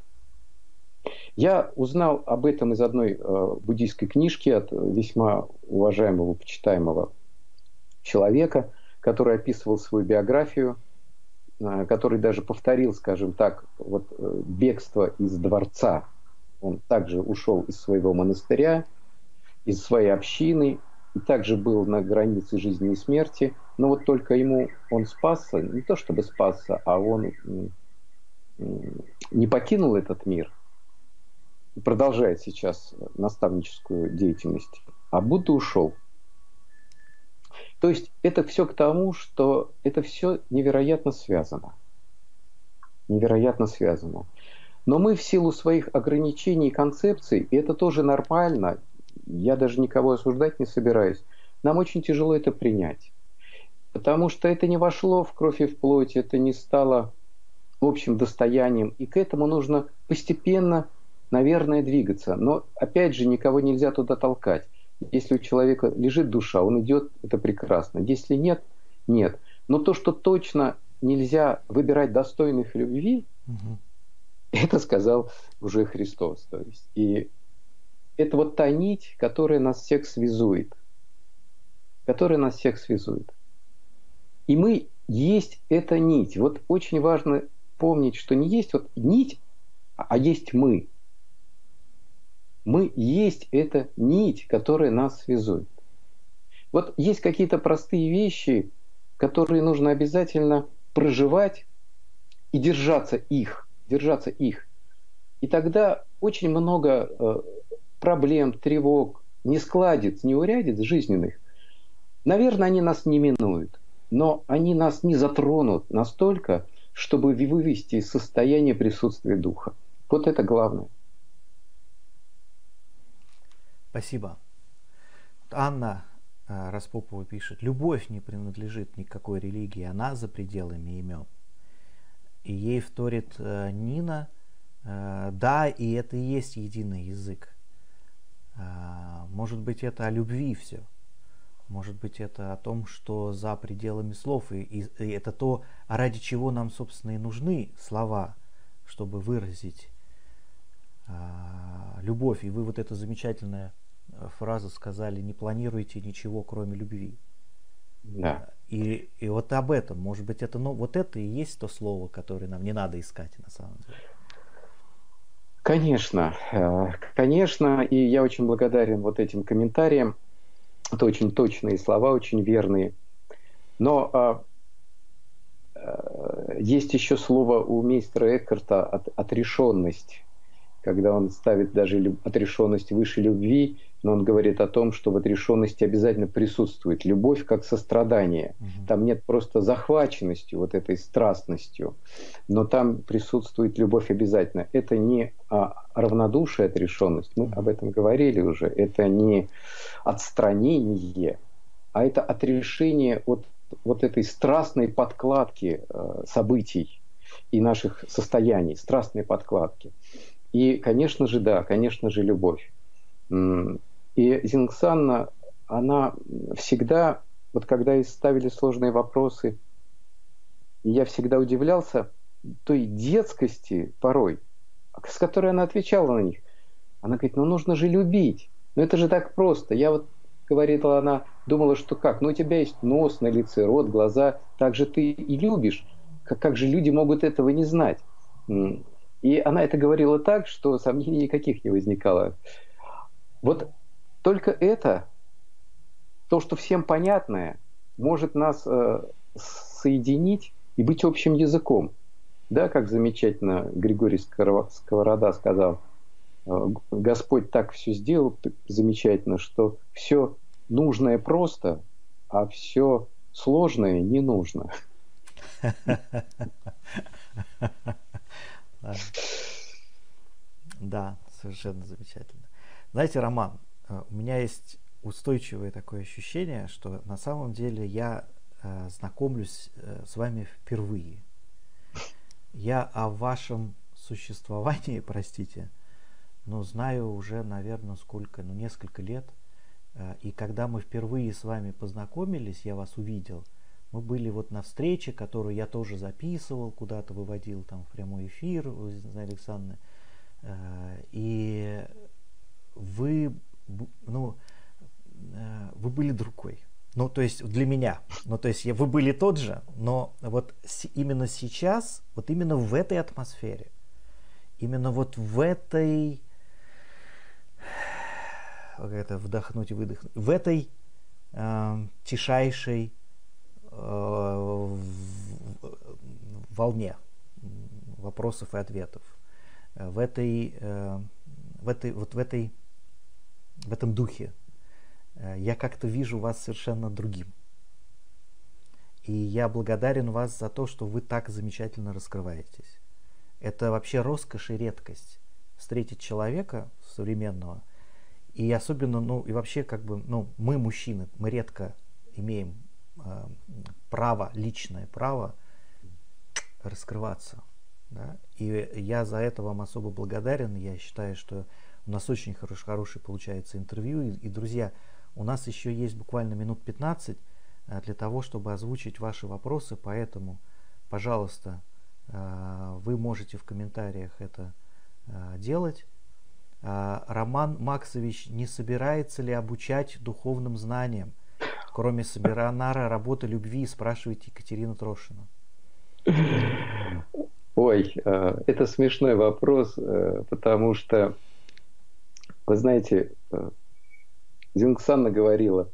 Я узнал об этом из одной э, буддийской книжки от весьма уважаемого, почитаемого человека, который описывал свою биографию – Э, который даже повторил, скажем так, вот э, бегство из дворца. Он также ушел из своего монастыря, из своей общины, и также был на границе жизни и смерти, но вот только ему он спасся, не то чтобы спасся, а он не покинул этот мир, продолжает сейчас наставническую деятельность, а будто ушел – то есть это все к тому, что это все невероятно связано. Невероятно связано. Но мы в силу своих ограничений и концепций, и это тоже нормально, я даже никого осуждать не собираюсь, нам очень тяжело это принять. Потому что это не вошло в кровь и в плоть, это не стало общим достоянием. И к этому нужно постепенно, наверное, двигаться. Но опять же, никого нельзя туда толкать. Если у человека лежит душа, он идет, это прекрасно. Если нет, нет. Но то, что точно нельзя выбирать достойных любви, угу. это сказал уже Христос. То есть, и это вот та нить, которая нас всех связует. Которая нас всех связует. И мы есть эта нить. Вот очень важно помнить, что не есть вот нить, а есть мы мы есть эта нить, которая нас связует. Вот есть какие-то простые вещи, которые нужно обязательно проживать и держаться их, держаться их. И тогда очень много э, проблем, тревог, нескладиц, неурядиц жизненных, наверное, они нас не минуют, но они нас не затронут настолько, чтобы вывести из состояния присутствия духа. Вот это главное. Спасибо. Анна э, Распопова пишет, любовь не принадлежит никакой религии, она за пределами имен. И ей вторит э, Нина, э, да, и это и есть единый язык. Может быть, это о любви все. Может быть, это о том, что за пределами слов. И, и, и это то, ради чего нам, собственно, и нужны слова, чтобы выразить любовь. И вы вот это замечательное фразу сказали, не планируйте ничего, кроме любви. Да. И, и вот об этом, может быть, это, ну, вот это и есть то слово, которое нам не надо искать на самом деле. Конечно, э, конечно, и я очень благодарен вот этим комментариям. Это очень точные слова, очень верные. Но а, а, есть еще слово у мистера Эккарта от, отрешенность, когда он ставит даже отрешенность выше любви но он говорит о том, что в отрешенности обязательно присутствует любовь как сострадание. Угу. Там нет просто захваченности вот этой страстностью, но там присутствует любовь обязательно. Это не а, равнодушие, отрешенность, мы об этом говорили уже, это не отстранение, а это отрешение от вот этой страстной подкладки э, событий и наших состояний, страстной подкладки. И, конечно же, да, конечно же, любовь. И Зингсанна, она всегда, вот когда ей ставили сложные вопросы, я всегда удивлялся той детскости порой, с которой она отвечала на них. Она говорит, ну нужно же любить. Ну это же так просто. Я вот, говорила она, думала, что как? Ну у тебя есть нос на лице, рот, глаза. Так же ты и любишь. Как, как же люди могут этого не знать? И она это говорила так, что сомнений никаких не возникало. Вот только это, то, что всем понятное, может нас э, соединить и быть общим языком. Да, как замечательно Григорий Сковорода сказал, э, Господь так все сделал замечательно, что все нужное просто, а все сложное не нужно. *laughs* Да, совершенно замечательно. Знаете, Роман, Э, у меня есть устойчивое такое ощущение, что на самом деле я э, знакомлюсь э, с вами впервые. Я о вашем существовании, *laughs* простите, но знаю уже, наверное, сколько, ну, несколько лет. И когда мы впервые с вами познакомились, я вас увидел, мы были вот на встрече, которую я тоже записывал, куда-то выводил там в прямой эфир, Александр. Э, и вы ну, э, вы были другой. Ну, то есть для меня. Ну, то есть вы были тот же, но вот именно сейчас, вот именно в этой атмосфере, именно вот в этой, как это, вдохнуть и выдохнуть, в этой э, тишайшей э, волне вопросов и ответов, э, в этой, э, в этой, вот в этой в этом духе, э, я как-то вижу вас совершенно другим. И я благодарен вас за то, что вы так замечательно раскрываетесь. Это вообще роскошь и редкость встретить человека современного. И особенно, ну, и вообще, как бы, ну, мы, мужчины, мы редко имеем э, право, личное право раскрываться. Да? И я за это вам особо благодарен. Я считаю, что у нас очень хорош, хороший получается интервью. И, и, друзья, у нас еще есть буквально минут 15 э, для того, чтобы озвучить ваши вопросы. Поэтому, пожалуйста, э, вы можете в комментариях это э, делать. Роман Максович не собирается ли обучать духовным знаниям, кроме Собиранара, работы любви, спрашивает Екатерина Трошина. Ой, это смешной вопрос, потому что вы знаете, э, Зингсанна говорила,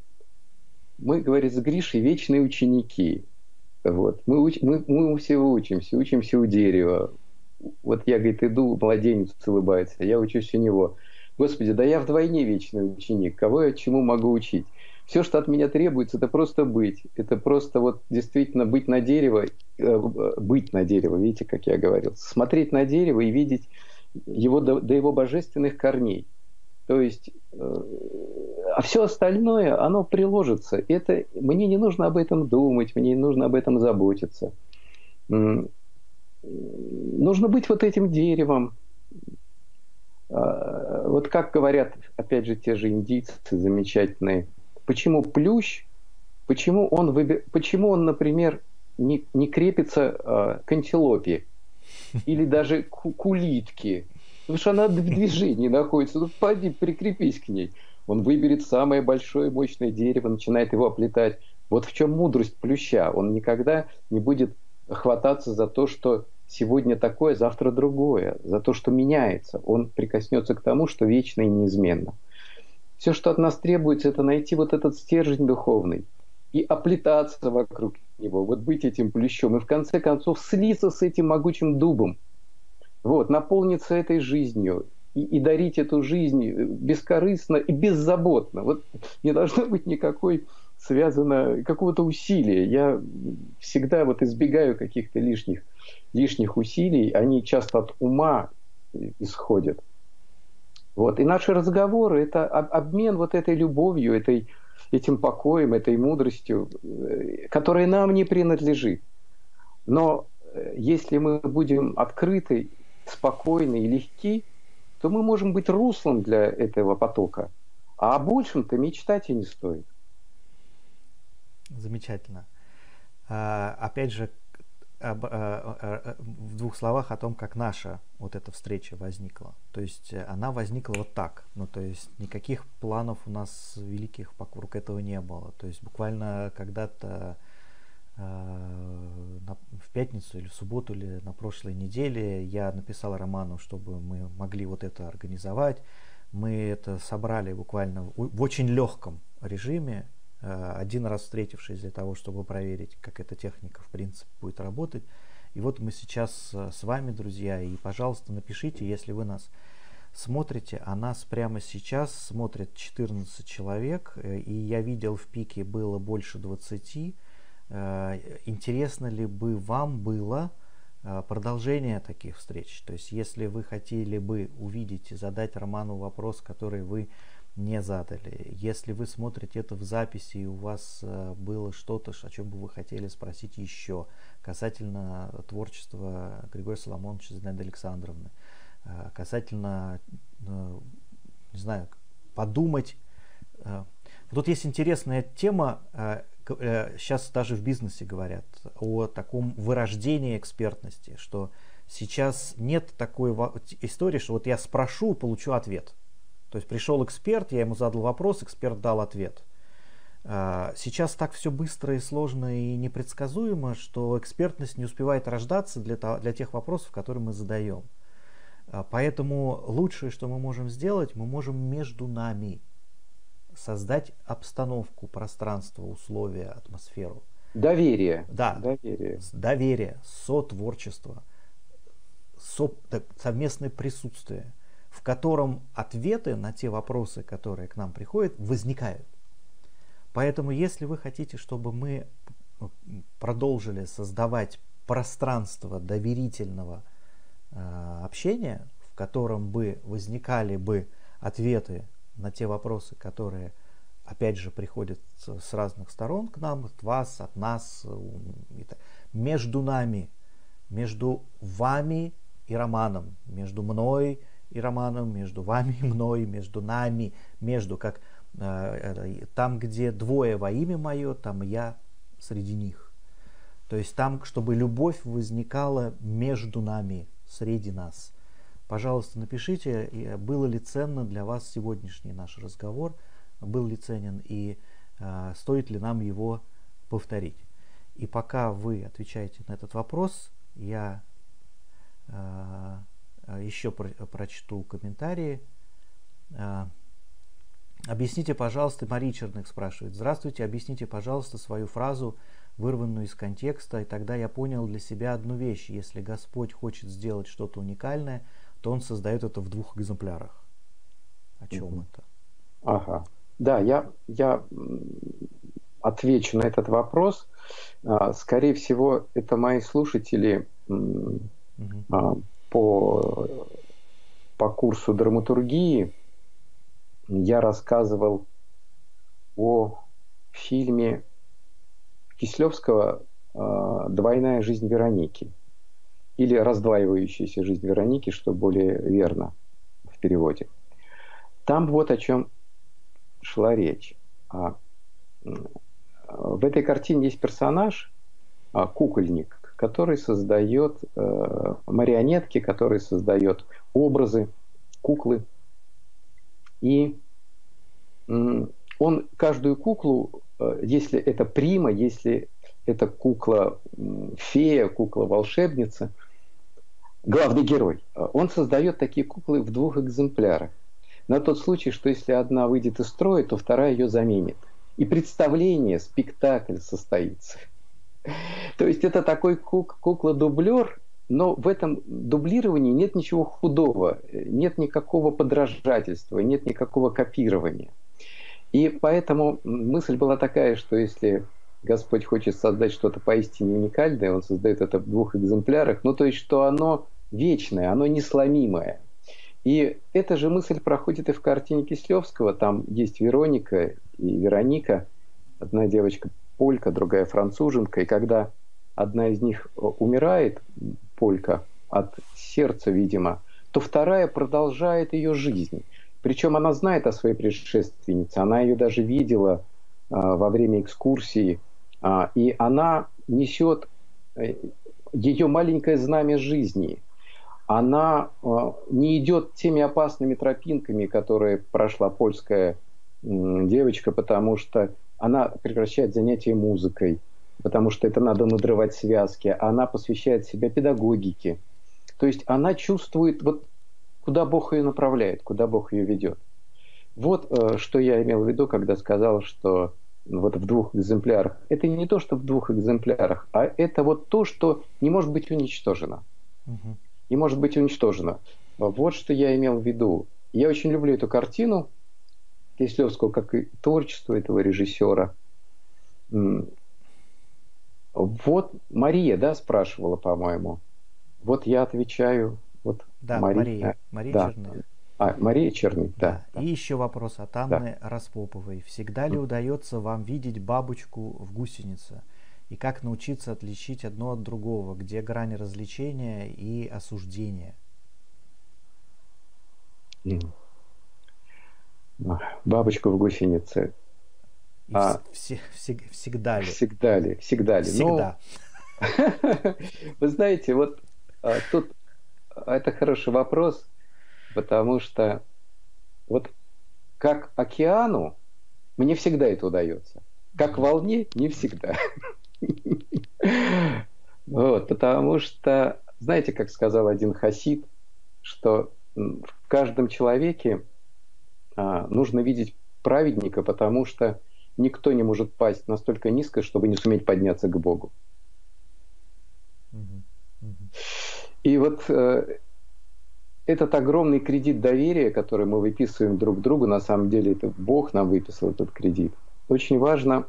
мы, говорит, с Гришей вечные ученики. Вот. Мы, уч, мы, мы все учимся, учимся у дерева, вот я, говорит, иду, младенец улыбается, я учусь у него. Господи, да я вдвойне вечный ученик, кого я чему могу учить? Все, что от меня требуется, это просто быть. Это просто вот действительно быть на дерево, э, быть на дерево, видите, как я говорил. Смотреть на дерево и видеть его до, до его божественных корней. То есть, э, а все остальное, оно приложится. Это, мне не нужно об этом думать, мне не нужно об этом заботиться. Нужно быть вот этим деревом, а, вот как говорят, опять же, те же индийцы замечательные, почему плющ, почему он, выби... почему он например, не, не крепится э, к антилопе или даже к, к улитке, потому что она в движении находится, ну пойди, прикрепись к ней. Он выберет самое большое мощное дерево, начинает его оплетать. Вот в чем мудрость плюща. Он никогда не будет хвататься за то, что сегодня такое, завтра другое, за то, что меняется. Он прикоснется к тому, что вечно и неизменно. Все, что от нас требуется, это найти вот этот стержень духовный и оплетаться вокруг него, вот быть этим плющом, и в конце концов слиться с этим могучим дубом, вот, наполниться этой жизнью, и, и дарить эту жизнь бескорыстно и беззаботно. Вот не должно быть никакой связано какого-то усилия. Я всегда вот избегаю каких-то лишних, лишних усилий. Они часто от ума исходят. Вот. И наши разговоры – это обмен вот этой любовью, этой, этим покоем, этой мудростью, э, которая нам не принадлежит. Но э, если мы будем открыты, спокойны и легки, то мы можем быть руслом для этого потока. А о большем-то мечтать и не стоит. Замечательно. А, опять же, а, а, в двух словах о том, как наша вот эта встреча возникла. То есть э, она возникла вот так. Ну, то есть никаких планов у нас великих вокруг этого не было. То есть буквально когда-то в пятницу или в субботу или на прошлой неделе я написал Роману, чтобы мы могли вот это организовать. Мы это собрали буквально в очень легком режиме, Э, один раз встретившись для того, чтобы проверить, как эта техника в принципе будет работать. И вот мы сейчас э, с вами, друзья, и, пожалуйста, напишите, если вы нас смотрите, а нас прямо сейчас смотрят 14 человек, э, и я видел в пике было больше 20. Интересно ли бы вам было продолжение таких встреч? То есть, если вы хотели бы увидеть и задать Роману вопрос, который вы не задали. Если вы смотрите это в записи и у вас э, было что-то, о чем бы вы хотели спросить еще касательно творчества Григория Соломоновича Зинаиды Александровны, э, касательно, э, не знаю, подумать. Тут есть интересная тема, сейчас даже в бизнесе говорят о таком вырождении экспертности, что сейчас нет такой истории, что вот я спрошу, получу ответ – то есть пришел эксперт, я ему задал вопрос, эксперт дал ответ. А, сейчас так все быстро и сложно и непредсказуемо, что экспертность не успевает рождаться для, для тех вопросов, которые мы задаем. Поэтому лучшее, что мы можем сделать, мы можем между нами создать обстановку, пространство, условия, атмосферу. Доверие. Да. Доверие. Доверие, сотворчество, со, совместное присутствие в котором ответы на те вопросы, которые к нам приходят, возникают. Поэтому, если вы хотите, чтобы мы продолжили создавать пространство доверительного э, общения, в котором бы возникали бы ответы на те вопросы, которые, опять же, приходят с разных сторон к нам, от вас, от нас, между нами, между вами и Романом, между мной и Романом, между вами и мной, между нами, между как э, там, где двое во имя мое, там я среди них. То есть там, чтобы любовь возникала между нами, среди нас. Пожалуйста, напишите, было ли ценно для вас сегодняшний наш разговор, был ли ценен и э, стоит ли нам его повторить. И пока вы отвечаете на этот вопрос, я э, а, еще прочту комментарии. А, объясните, пожалуйста, Мария Черных спрашивает. Здравствуйте, объясните, пожалуйста, свою фразу вырванную из контекста, и тогда я понял для себя одну вещь. Если Господь хочет сделать что-то уникальное, то Он создает это в двух экземплярах. О чем угу. это? Ага. Да, я, я отвечу на этот вопрос. А, скорее всего, это мои слушатели угу. по, по курсу драматургии. Я рассказывал о фильме Кислевского а, «Двойная жизнь Вероники» или «Раздваивающаяся жизнь Вероники», что более верно в переводе. Там вот о чем шла речь. А, в этой картине есть персонаж, а, кукольник, который создает э, марионетки, который создает образы, куклы. И он каждую куклу, э, если это прима, если это кукла фея, кукла волшебница, главный герой, э, он создает такие куклы в двух экземплярах. На тот случай, что если одна выйдет из строя, то вторая ее заменит. И представление, спектакль состоится. *laughs* То есть это такой кук, кукла-дублер, но в этом дублировании нет ничего худого, нет никакого подражательства, нет никакого копирования. И поэтому мысль была такая, что если Господь хочет создать что-то поистине уникальное, Он создает это в двух экземплярах, ну то есть что оно вечное, оно несломимое. И эта же мысль проходит и в картине Кислевского. Там есть Вероника и Вероника. Одна девочка полька, другая француженка. И когда одна из них умирает, полька, от сердца, видимо, то вторая продолжает ее жизнь. Причем она знает о своей предшественнице, она ее даже видела а, во время экскурсии, и она несет э, ее маленькое знамя жизни. Она а, не идет теми опасными тропинками, которые прошла польская девочка, потому что она прекращает занятия музыкой, потому что это надо надрывать связки, она посвящает себя педагогике. То есть она чувствует вот куда Бог ее направляет, куда Бог ее ведет. Вот э, что я имел в виду, когда сказал, что вот в двух экземплярах. Это не то, что в двух экземплярах, а это вот то, что не может быть уничтожено. Угу. Не может быть уничтожено. Вот что я имел в виду. Я очень люблю эту картину Кислевского, как и творчество этого режиссера. Вот Мария, да, спрашивала, по-моему. Вот я отвечаю вот да, Мария. Мария, Мария да. Черных. А, Мария Черных, да. И еще вопрос от Анны да. Распоповой. Всегда ли удается вам видеть бабочку в гусенице? И как научиться отличить одно от другого? Где грани развлечения и осуждения? Бабочка в гусенице. И а, вс- вс- всегда ли? Всегда ли? Всегда ли? Всегда. Ну, *laughs* вы знаете, вот а, тут это хороший вопрос, потому что вот как океану мне всегда это удается. Как волне не всегда. Вот, потому что, знаете, как сказал один хасид, что в каждом человеке а, нужно видеть праведника, потому что никто не может пасть настолько низко, чтобы не суметь подняться к Богу. И вот э, этот огромный кредит доверия, который мы выписываем друг другу, на самом деле это Бог нам выписал этот кредит. Очень важно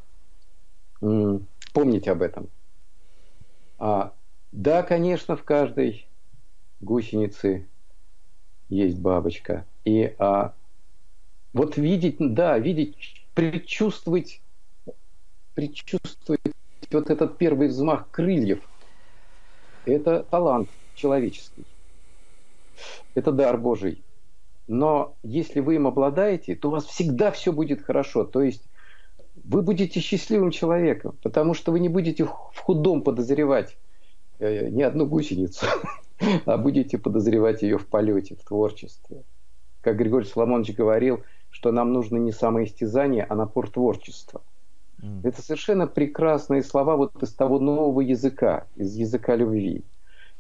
помнить об этом. А, да, конечно, в каждой гусенице есть бабочка. И а, вот видеть, да, видеть, предчувствовать, предчувствовать вот этот первый взмах крыльев, это талант – человеческий. Это дар Божий. Но если вы им обладаете, то у вас всегда все будет хорошо. То есть вы будете счастливым человеком, потому что вы не будете в худом подозревать э, ни одну гусеницу, *laughs* а будете подозревать ее в полете, в творчестве. Как Григорий Соломонович говорил, что нам нужно не самоистязание, а напор творчества. Mm. Это совершенно прекрасные слова вот из того нового языка, из языка любви.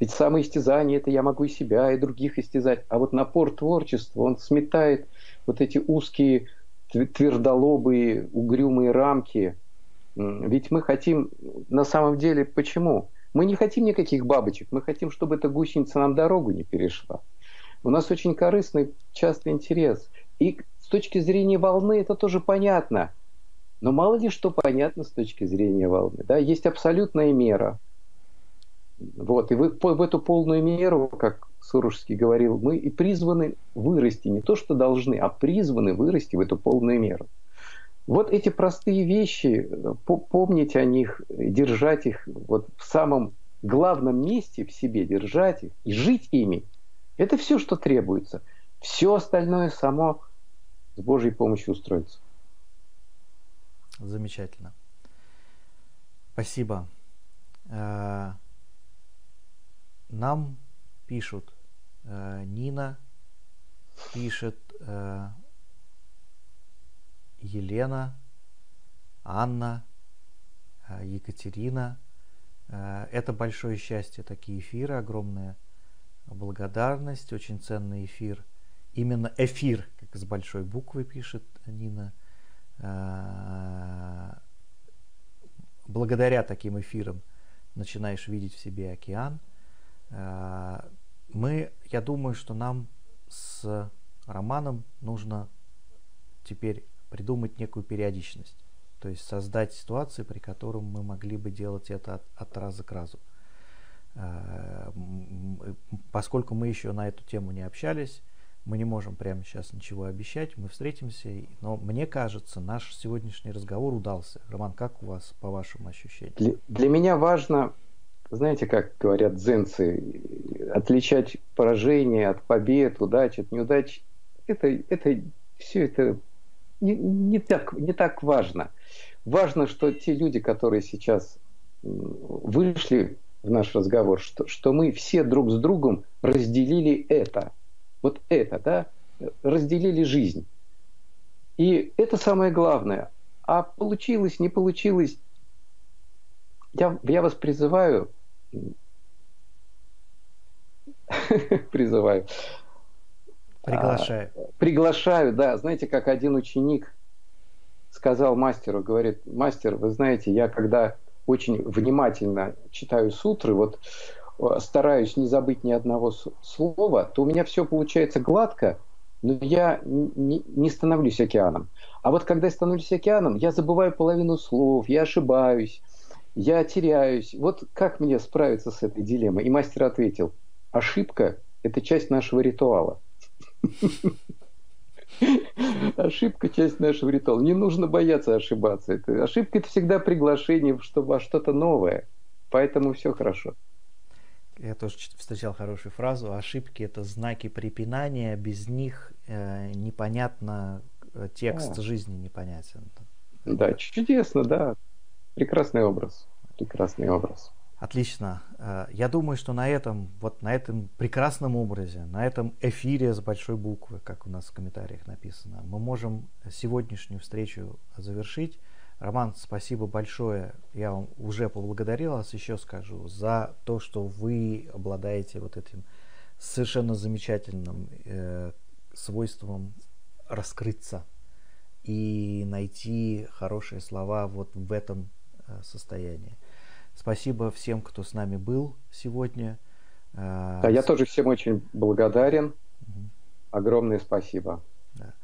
Ведь самоистязание – это я могу и себя, и других истязать. А вот напор творчества, он сметает вот эти узкие, твердолобые, угрюмые рамки Ведь мы хотим, на самом деле, почему? Мы не хотим никаких бабочек, мы хотим, чтобы эта гусеница нам дорогу не перешла. У нас очень корыстный часто интерес. И с точки зрения волны это тоже понятно. Но мало ли что понятно с точки зрения волны. Да? Есть абсолютная мера. Вот. И вы, в эту полную меру, как Сурожский говорил, мы и призваны вырасти. Не то, что должны, а призваны вырасти в эту полную меру. Вот эти простые вещи, помнить о них, держать их вот в самом главном месте в себе, держать их и жить ими, это все, что требуется. Все остальное само с Божьей помощью устроится. Замечательно. Спасибо. Нам пишут, э, Нина пишет, э, Елена, Анна, э, Екатерина. Э, это большое счастье, такие эфиры, огромная благодарность, очень ценный эфир. Именно эфир, как с большой буквы пишет Нина. Э, благодаря таким эфирам начинаешь видеть в себе океан. Мы, я думаю, что нам с Романом нужно теперь придумать некую периодичность. То есть создать ситуации, при котором мы могли бы делать это от, от раза к разу. Э, поскольку мы еще на эту тему не общались, мы не можем прямо сейчас ничего обещать, мы встретимся, но мне кажется, наш сегодняшний разговор удался. Роман, как у вас по вашим ощущениям? Для, для меня важно, знаете, как говорят дзенцы, отличать поражение от побед, удач от неудач. Это, это все это не, не, так, не так важно. Важно, что те люди, которые сейчас вышли в наш разговор, что, что мы все друг с другом разделили это. Вот это, да, разделили жизнь. И это самое главное. А получилось, не получилось, я, я вас призываю, *laughs* призываю, Приглашаю. А, приглашаю, да. Знаете, как один ученик сказал мастеру, говорит, мастер, вы знаете, я когда очень внимательно читаю сутры, вот э, стараюсь не забыть ни одного слова, то у меня все получается гладко, но я не, не становлюсь океаном. А вот когда я становлюсь океаном, я забываю половину слов, я ошибаюсь, я теряюсь. Вот как мне справиться с этой дилеммой? И мастер ответил, ошибка – это часть нашего ритуала. Ошибка – часть нашего ритуала. Не нужно бояться ошибаться. Это, ошибка – это всегда приглашение во что-то новое. Поэтому все хорошо. Я тоже встречал хорошую фразу. Ошибки – это знаки препинания. Без них э, непонятно, э, текст а. жизни непонятен. Да, чудесно, да. Прекрасный образ. Прекрасный образ. Отлично. Э, я думаю, что на этом, вот на этом прекрасном образе, на этом эфире с большой буквы, как у нас в комментариях написано, мы можем сегодняшнюю встречу завершить. Роман, спасибо большое. Я вам уже поблагодарил вас, еще скажу, за то, что вы обладаете вот этим совершенно замечательным э, свойством раскрыться и найти хорошие слова вот в этом состоянии. Спасибо всем, кто с нами был сегодня. Да, я тоже всем очень благодарен. Угу. Огромное спасибо. Да.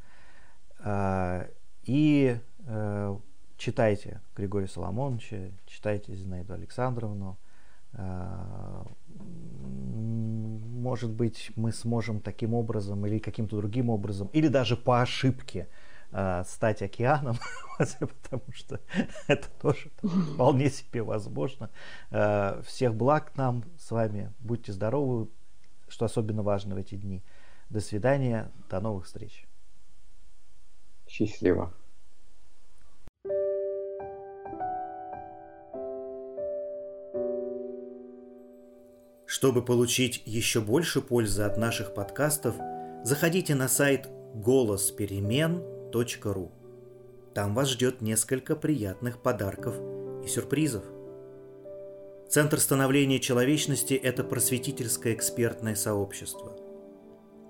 А, и э, читайте Григория Соломоновича, читайте Зинаиду Александровну. А, может быть, мы сможем таким образом или каким-то другим образом, или даже по ошибке э, стать океаном, *laughs* потому что *laughs* это тоже вполне себе возможно. Э, всех благ нам с вами. Будьте здоровы, что особенно важно в эти дни. До свидания, до новых встреч. Счастливо. Чтобы получить еще больше пользы от наших подкастов, заходите на сайт «Голос перемен» ру. Там вас ждет несколько приятных подарков и сюрпризов. Центр становления человечности – это просветительское экспертное сообщество.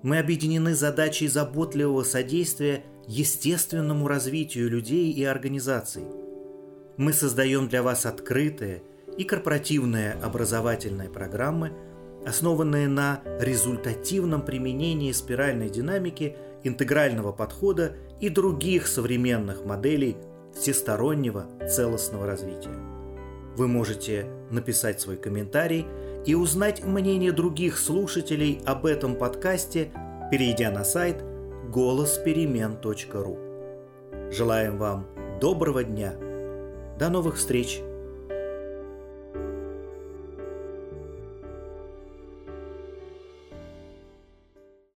Мы объединены задачей заботливого содействия естественному развитию людей и организаций. Мы создаем для вас открытые и корпоративные образовательные программы, основанные на результативном применении спиральной динамики, интегрального подхода и других современных моделей всестороннего целостного развития. Вы можете написать свой комментарий и узнать мнение других слушателей об этом подкасте, перейдя на сайт голосперемен.ру. Желаем вам доброго дня. До новых встреч!